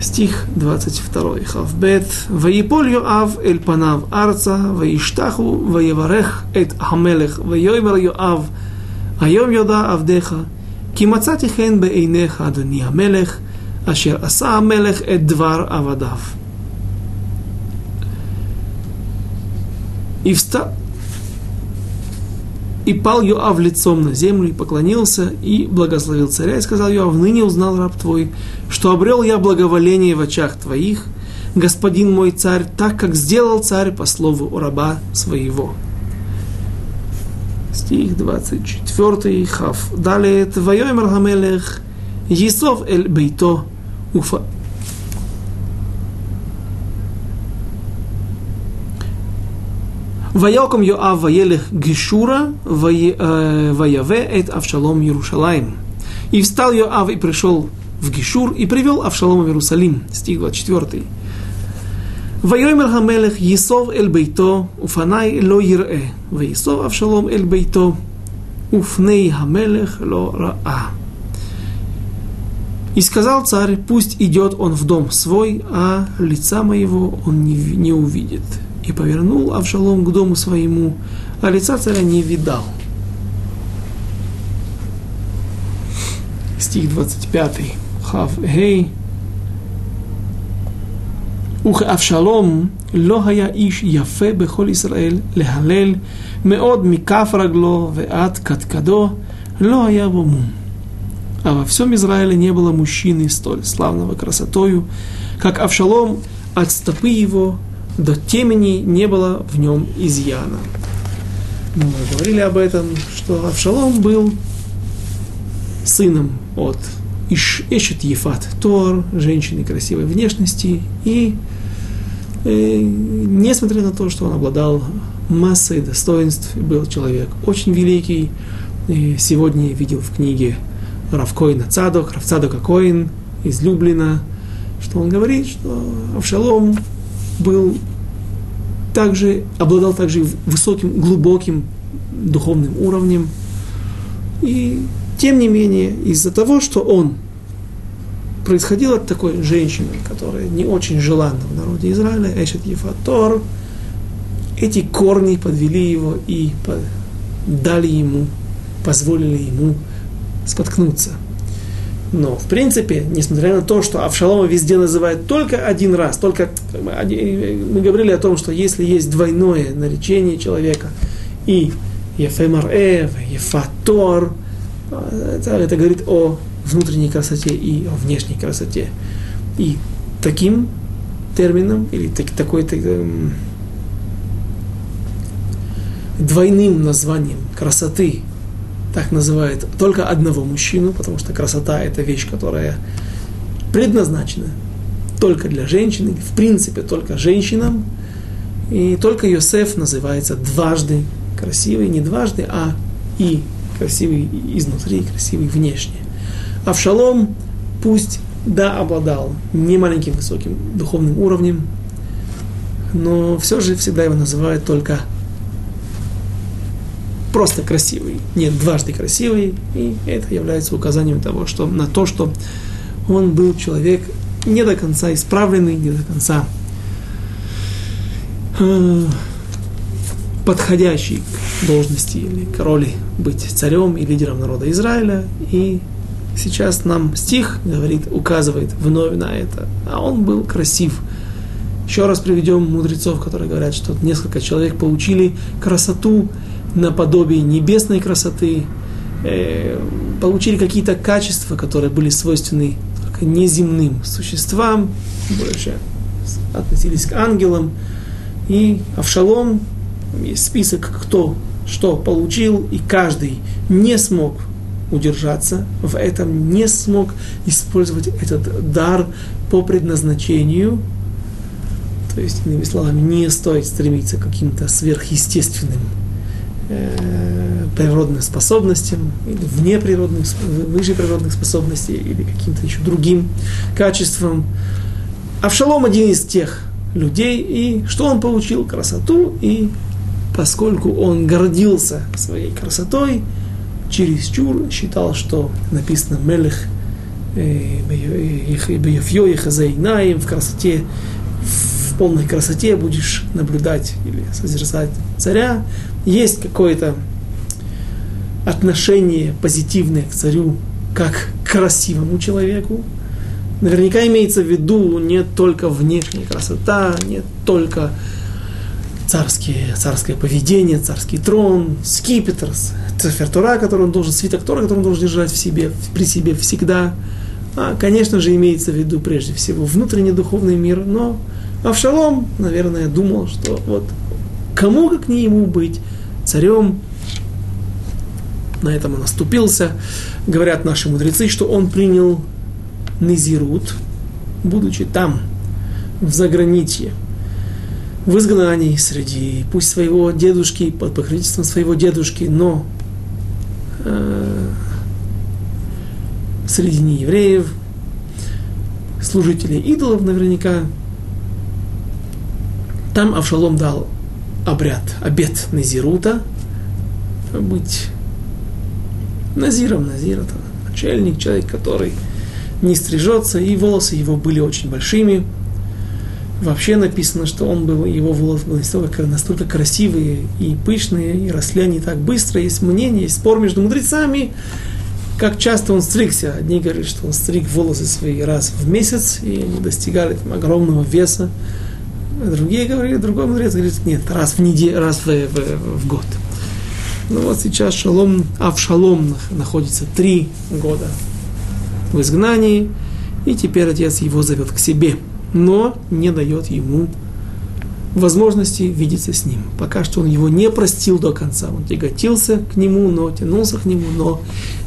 Стих 22. Хавбет. Ваиполь Йоав эль панав арца, ваиштаху, ваеварех эт хамелех, ваиомер Йоав, היום יודע עבדיך, כי מצאתי חן בעיניך, אדוני המלך, אשר עשה המלך את דבר עבדיו. И, вста... и пал Йоав лицом на землю и поклонился, и благословил царя, и сказал Йоав, ныне узнал раб твой, что обрел я благоволение в очах твоих, господин мой царь, так как сделал царь по слову раба своего. стих 24, Хав. Далее, Твоем Рахамелех, Есов эль Бейто, Уфа. Ваяком Йоав Ваелех Гешура Ваяве Эт Авшалом Иерушалаем. И встал Йоав и пришел в Гешур и привел Авшалома в Иерусалим. Стих 24. ויאמר המלך ייסוב אל ביתו ופניי לא יראה ויסוב אבשלום אל ביתו ופני המלך לא ראה. И сказал царь, пусть идет он в дом свой, а лица моего он не, не увидит. И повернул Авшалом к дому своему, а лица царя не видал. Стих 25. Хав Гей. וכאבשלום לא היה איש יפה בכל ישראל להלל, מאוד מכף רגלו ועד קדקדו, לא היה בו мум. А во всем Израиле не было мужчины столь славного красотою, как Авшалом от стопы его до темени не было в нем изъяна. Мы говорили об этом, что Авшалом был сыном от Иш, Эшет Ефат Тор, женщины красивой внешности, и э, несмотря на то, что он обладал массой достоинств, был человек очень великий, и сегодня я видел в книге Равкоина Цадок, Равцадока Коин из что он говорит, что Авшалом был также, обладал также высоким, глубоким духовным уровнем. И тем не менее, из-за того, что он происходил от такой женщины, которая не очень желанна в народе Израиля, Эшет Ефатор, эти корни подвели его и дали ему, позволили ему споткнуться. Но, в принципе, несмотря на то, что Авшалома везде называют только один раз, только мы говорили о том, что если есть двойное наречение человека и Ефемар Эв, Ефатор, это, говорит о внутренней красоте и о внешней красоте. И таким термином или так, такой так, эм, двойным названием красоты так называют только одного мужчину, потому что красота – это вещь, которая предназначена только для женщины, в принципе, только женщинам. И только Йосеф называется дважды красивый, не дважды, а и красивый изнутри, красивый внешне. А в Шалом пусть, да, обладал не маленьким высоким духовным уровнем, но все же всегда его называют только просто красивый, нет, дважды красивый, и это является указанием того, что на то, что он был человек не до конца исправленный, не до конца э, подходящий к должности или к роли быть царем и лидером народа Израиля. И сейчас нам стих говорит, указывает вновь на это. А он был красив. Еще раз приведем мудрецов, которые говорят, что несколько человек получили красоту наподобие небесной красоты, э, получили какие-то качества, которые были свойственны только неземным существам, больше относились к ангелам. И Авшалом, есть список, кто что получил, и каждый не смог удержаться в этом, не смог использовать этот дар по предназначению. То есть, иными словами, не стоит стремиться к каким-то сверхъестественным э, природным способностям, или вне природных, выше природных способностей, или каким-то еще другим качествам. Авшалом один из тех людей, и что он получил? Красоту, и поскольку он гордился своей красотой, чересчур считал, что написано «Мелех э, Беяфьё Ехазайнаем» в красоте, в полной красоте будешь наблюдать или созерцать царя, есть какое-то отношение позитивное к царю, как к красивому человеку. Наверняка имеется в виду не только внешняя красота, не только царские, царское поведение, царский трон, скипетр, цифертура, который он должен, свиток Тора, который он должен держать в себе, при себе всегда. А, конечно же, имеется в виду прежде всего внутренний духовный мир, но Авшалом, наверное, думал, что вот кому как не ему быть царем на этом он оступился. Говорят наши мудрецы, что он принял Низирут, будучи там, в заграничье, в изгнании среди, пусть своего дедушки, под покровительством своего дедушки, но э, среди неевреев, служителей идолов наверняка. Там Авшалом дал обряд, обет Назирута, быть Назиром, Назир это начальник, человек, который не стрижется, и волосы его были очень большими. Вообще написано, что он был, его волосы были настолько, настолько красивые и пышные, и росли они так быстро. Есть мнение, есть спор между мудрецами, как часто он стригся. Одни говорят, что он стриг волосы свои раз в месяц, и они достигали там, огромного веса. А другие говорили, другой мудрец говорит, нет, раз в неделю, раз в, в, в год. Ну вот сейчас Шалом, Авшалом находится три года в изгнании, и теперь отец его зовет к себе, но не дает ему возможности видеться с ним. Пока что он его не простил до конца. Он тяготился к нему, но тянулся к нему, но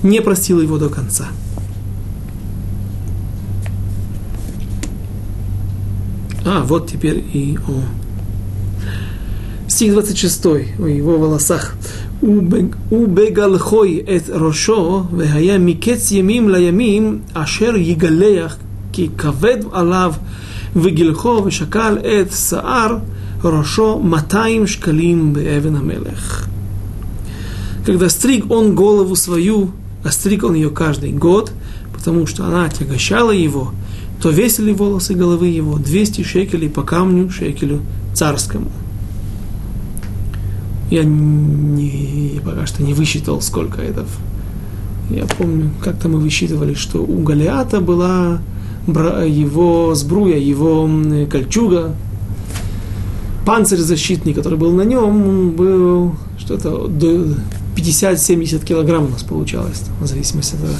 не простил его до конца. А, вот теперь и о. Стих 26 о его волосах. ובגלחוי את ראשו, והיה מקץ ימים לימים, אשר יגלח כי כבד עליו וגילחו ושקל את שיער ראשו 200 шкалим беэвен амелех. Когда стриг он голову свою, а стриг он ее каждый год, потому что она отягощала его, то весили волосы головы его 200 шекелей по камню шекелю царскому. Я не, пока что не высчитал, сколько это. Я помню, как-то мы высчитывали, что у Галиата была его сбруя, его кольчуга, панцирь защитный, который был на нем, был что-то 50-70 килограмм у нас получалось, в зависимости от этого.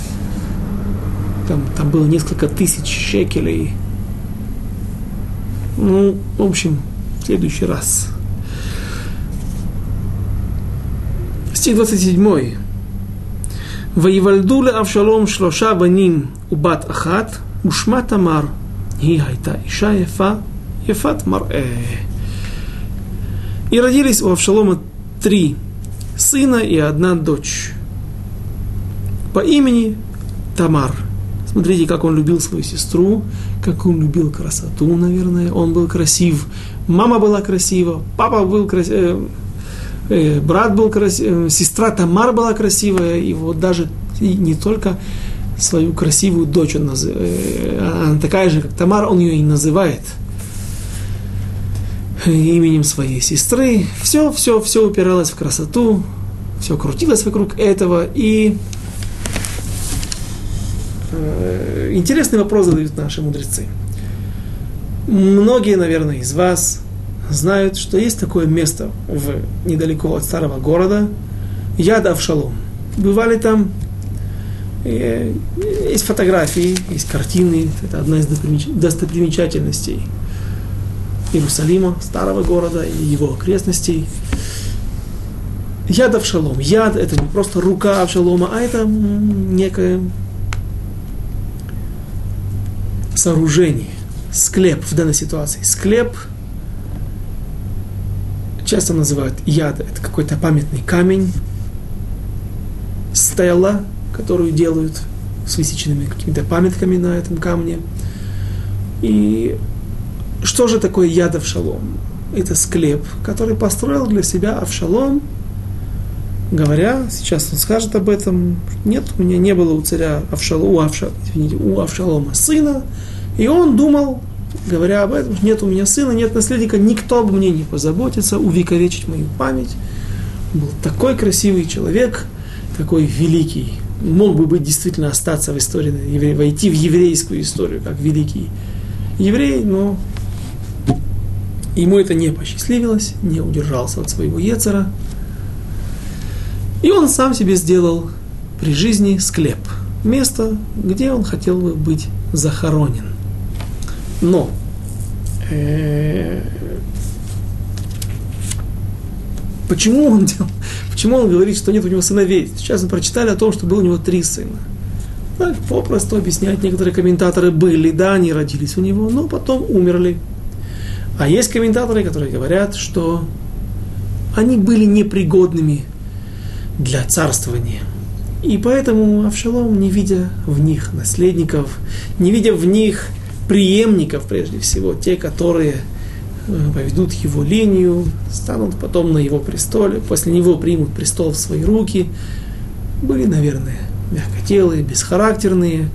Там, там было несколько тысяч шекелей. Ну, в общем, в следующий раз. Стих 27. Воевальдуля Авшалом Шлоша Баним Убат Ахат – ושמה תמר. היא הייתה אישה יפה, יפת מראה. И родились у Авшалома три сына и одна дочь по имени Тамар. Смотрите, как он любил свою сестру, как он любил красоту, наверное. Он был красив. Мама была красива, папа был красив, э, э, брат был красив, э, сестра Тамар была красивая. И вот даже и не только свою красивую дочь он наз... э, она такая же, как Тамар, он ее и называет – именем своей сестры. Все, все, все упиралось в красоту, все крутилось вокруг этого. И э, интересный вопрос задают наши мудрецы. Многие, наверное, из вас знают, что есть такое место в, недалеко от старого города, Яд Авшалом. Бывали там, есть фотографии, есть картины, это одна из достопримечательностей Иерусалима, старого города и его окрестностей. Яд Авшалом. Яд – это не просто рука Авшалома, а это некое сооружение, склеп в данной ситуации. Склеп часто называют яд, это какой-то памятный камень, стела, которую делают с высеченными какими-то памятками на этом камне. И что же такое яд Авшалом? Это склеп, который построил для себя Авшалом, говоря, сейчас он скажет об этом, нет, у меня не было у царя Авшалома, у, Авша, извините, у Авшалома сына, и он думал, говоря об этом, нет у меня сына, нет наследника, никто обо мне не позаботится, увековечить мою память. Был такой красивый человек, такой великий, мог бы быть действительно остаться в истории, войти в еврейскую историю, как великий еврей, но Ему это не посчастливилось, не удержался от своего Ецера. И он сам себе сделал при жизни склеп. Место, где он хотел бы быть захоронен. Но э, Почему он делал? Почему он говорит, что нет у него сыновей? Сейчас мы прочитали о том, что было у него три сына. Так попросту объяснять некоторые комментаторы были, да, они родились у него, но потом умерли. А есть комментаторы, которые говорят, что они были непригодными для царствования. И поэтому Авшалом, не видя в них наследников, не видя в них преемников, прежде всего, те, которые поведут его линию, станут потом на его престоле, после него примут престол в свои руки, были, наверное, мягкотелые, бесхарактерные.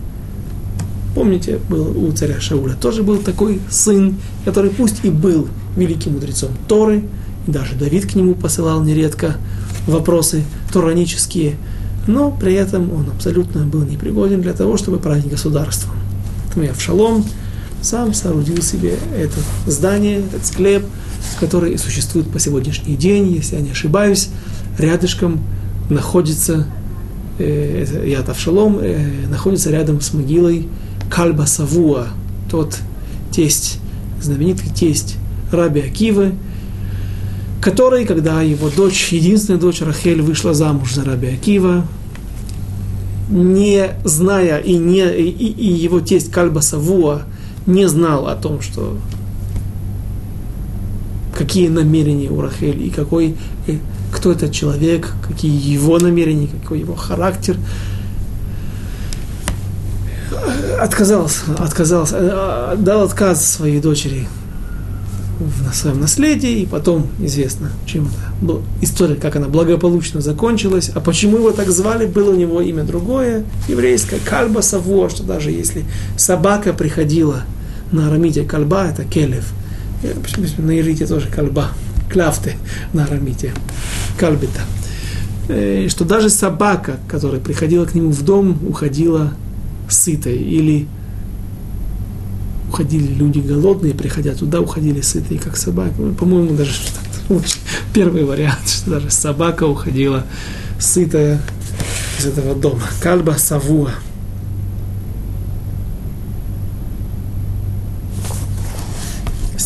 Помните, был у царя Шауля тоже был такой сын, который пусть и был великим мудрецом Торы, и даже Давид к нему посылал нередко вопросы торанические, но при этом он абсолютно был непригоден для того, чтобы править государством. Поэтому я в Шалом сам соорудил себе это здание, этот склеп, который и существует по сегодняшний день, если я не ошибаюсь, рядышком находится э, Яд Авшалом, э, находится рядом с могилой Кальба Савуа, тот тесть, знаменитый тесть Раби Акивы, который, когда его дочь, единственная дочь Рахель, вышла замуж за Раби Акива, не зная и, не, и, и его тесть Кальба Савуа не знал о том, что какие намерения у Рахель и какой, и кто этот человек, какие его намерения, какой его характер. Отказался, отказался, дал отказ своей дочери в своем наследии, и потом известно, чем это была история, как она благополучно закончилась. А почему его так звали, было у него имя другое, еврейское, Кальба Саво, что даже если собака приходила на арамите Кальба, это Келев, на иврите тоже Кальба, Кляфты на арамите, Кальбита. Э, что даже собака, которая приходила к нему в дом, уходила сытой или уходили люди голодные, приходя туда, уходили сытые, как собаки. Ну, по-моему, даже первый вариант, что даже собака уходила сытая из этого дома. Кальба Савуа.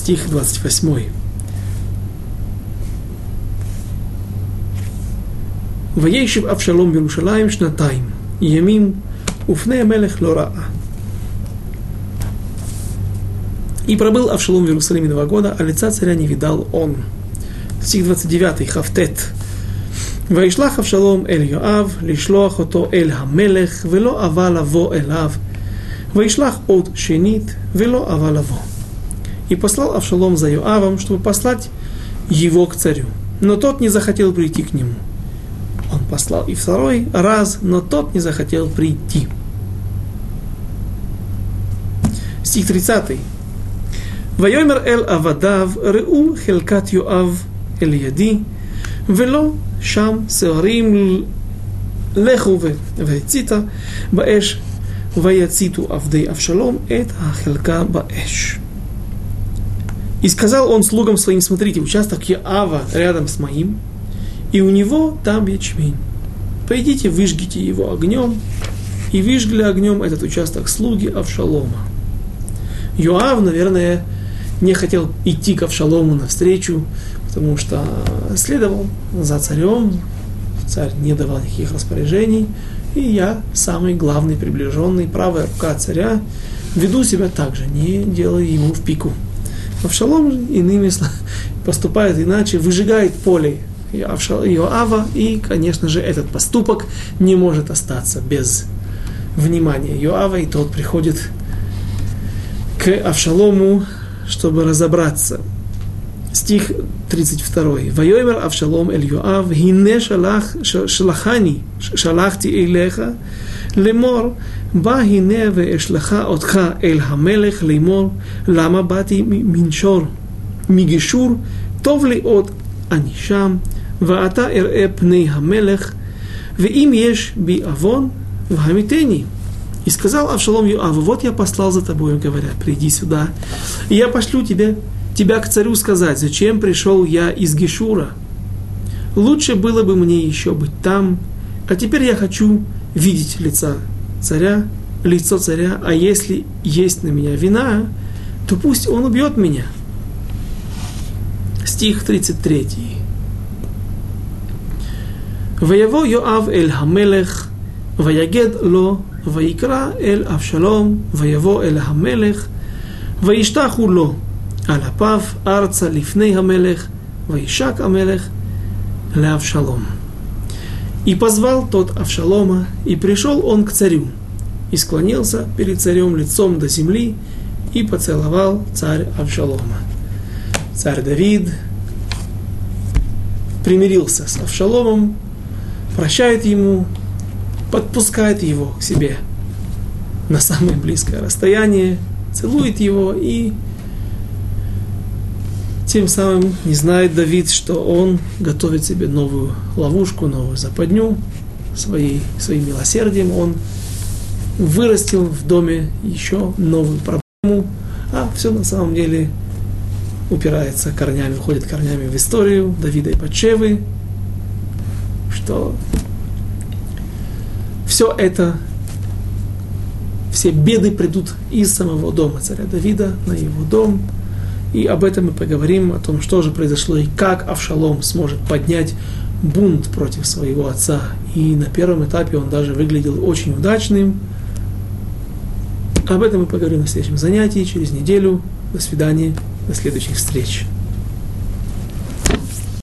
Стих 28. וישב אבשלום בירושלים שנתיים, ימים, ופני המלך לא ראה. И пробыл Авшалом в Иерусалиме два года, а лица царя не видал он. Стих 29, Хафтет. וישלח אבשלום אל יואב לשלוח אותו אל המלך ולא אבה לבוא אליו וישלח עוד שנית ולא אבה לבוא. и послал Авшалом за Иоавом, чтобы послать его к царю. Но тот не захотел прийти к нему. Он послал и второй раз, но тот не захотел прийти. Стих 30. Вайомер Эл авадав реу хелкат Йоав эль вело шам сеорим לכו והציתה באש, ויציתו עבדי אבשלום את החלקה באש. И сказал он слугам своим, смотрите, участок Яава рядом с моим, и у него там ячмень. Пойдите, выжгите его огнем, и выжгли огнем этот участок слуги Авшалома. Юав, наверное, не хотел идти к Авшалому навстречу, потому что следовал за царем, царь не давал никаких распоряжений, и я, самый главный приближенный, правая рука царя, веду себя так же, не делая ему в пику. Авшалом иными поступает иначе, выжигает поле Иоава, и, конечно же, этот поступок не может остаться без внимания Иоава, и тот приходит к Авшалому, чтобы разобраться. Стих 32. «Вайомер Авшалом эль Йоав, гине шалах, шалахани, шалахти эйлеха, лемор, בא הנה ואשלחה אותך אל המלך לאמור, למה באתי מנשור, מגישור, טוב לי עוד אני שם, ואתה אראה פני המלך, ואם יש בי עוון, והמיתני. И сказал Авшалом Юаву, вот я послал за тобой, говорят, приди сюда, и я пошлю тебе, тебя к царю сказать, зачем пришел я из Гешура. Лучше было бы мне еще быть там, а теперь я хочу видеть лица царя, лицо царя, а если есть на меня вина, то пусть он убьет меня. Стих 33. Ваяво Йоав эль Хамелех, Ваягед ло, Ваикра эль Авшалом, Ваяво эль Хамелех, Ваиштаху ло, Алапав арца лифней Хамелех, Ваишак Хамелех, ле Авшалом. И позвал тот Авшалома, и пришел он к царю, и склонился перед царем лицом до земли, и поцеловал царь Авшалома. Царь Давид примирился с Авшаломом, прощает ему, подпускает его к себе на самое близкое расстояние, целует его и тем самым не знает Давид, что он готовит себе новую ловушку, новую западню своей, своим милосердием. Он вырастил в доме еще новую проблему, а все на самом деле упирается корнями, уходит корнями в историю Давида и Пачевы, что все это, все беды придут из самого дома царя Давида на его дом, и об этом мы поговорим, о том, что же произошло и как Авшалом сможет поднять бунт против своего отца. И на первом этапе он даже выглядел очень удачным. Об этом мы поговорим на следующем занятии, через неделю. До свидания, до следующих встреч.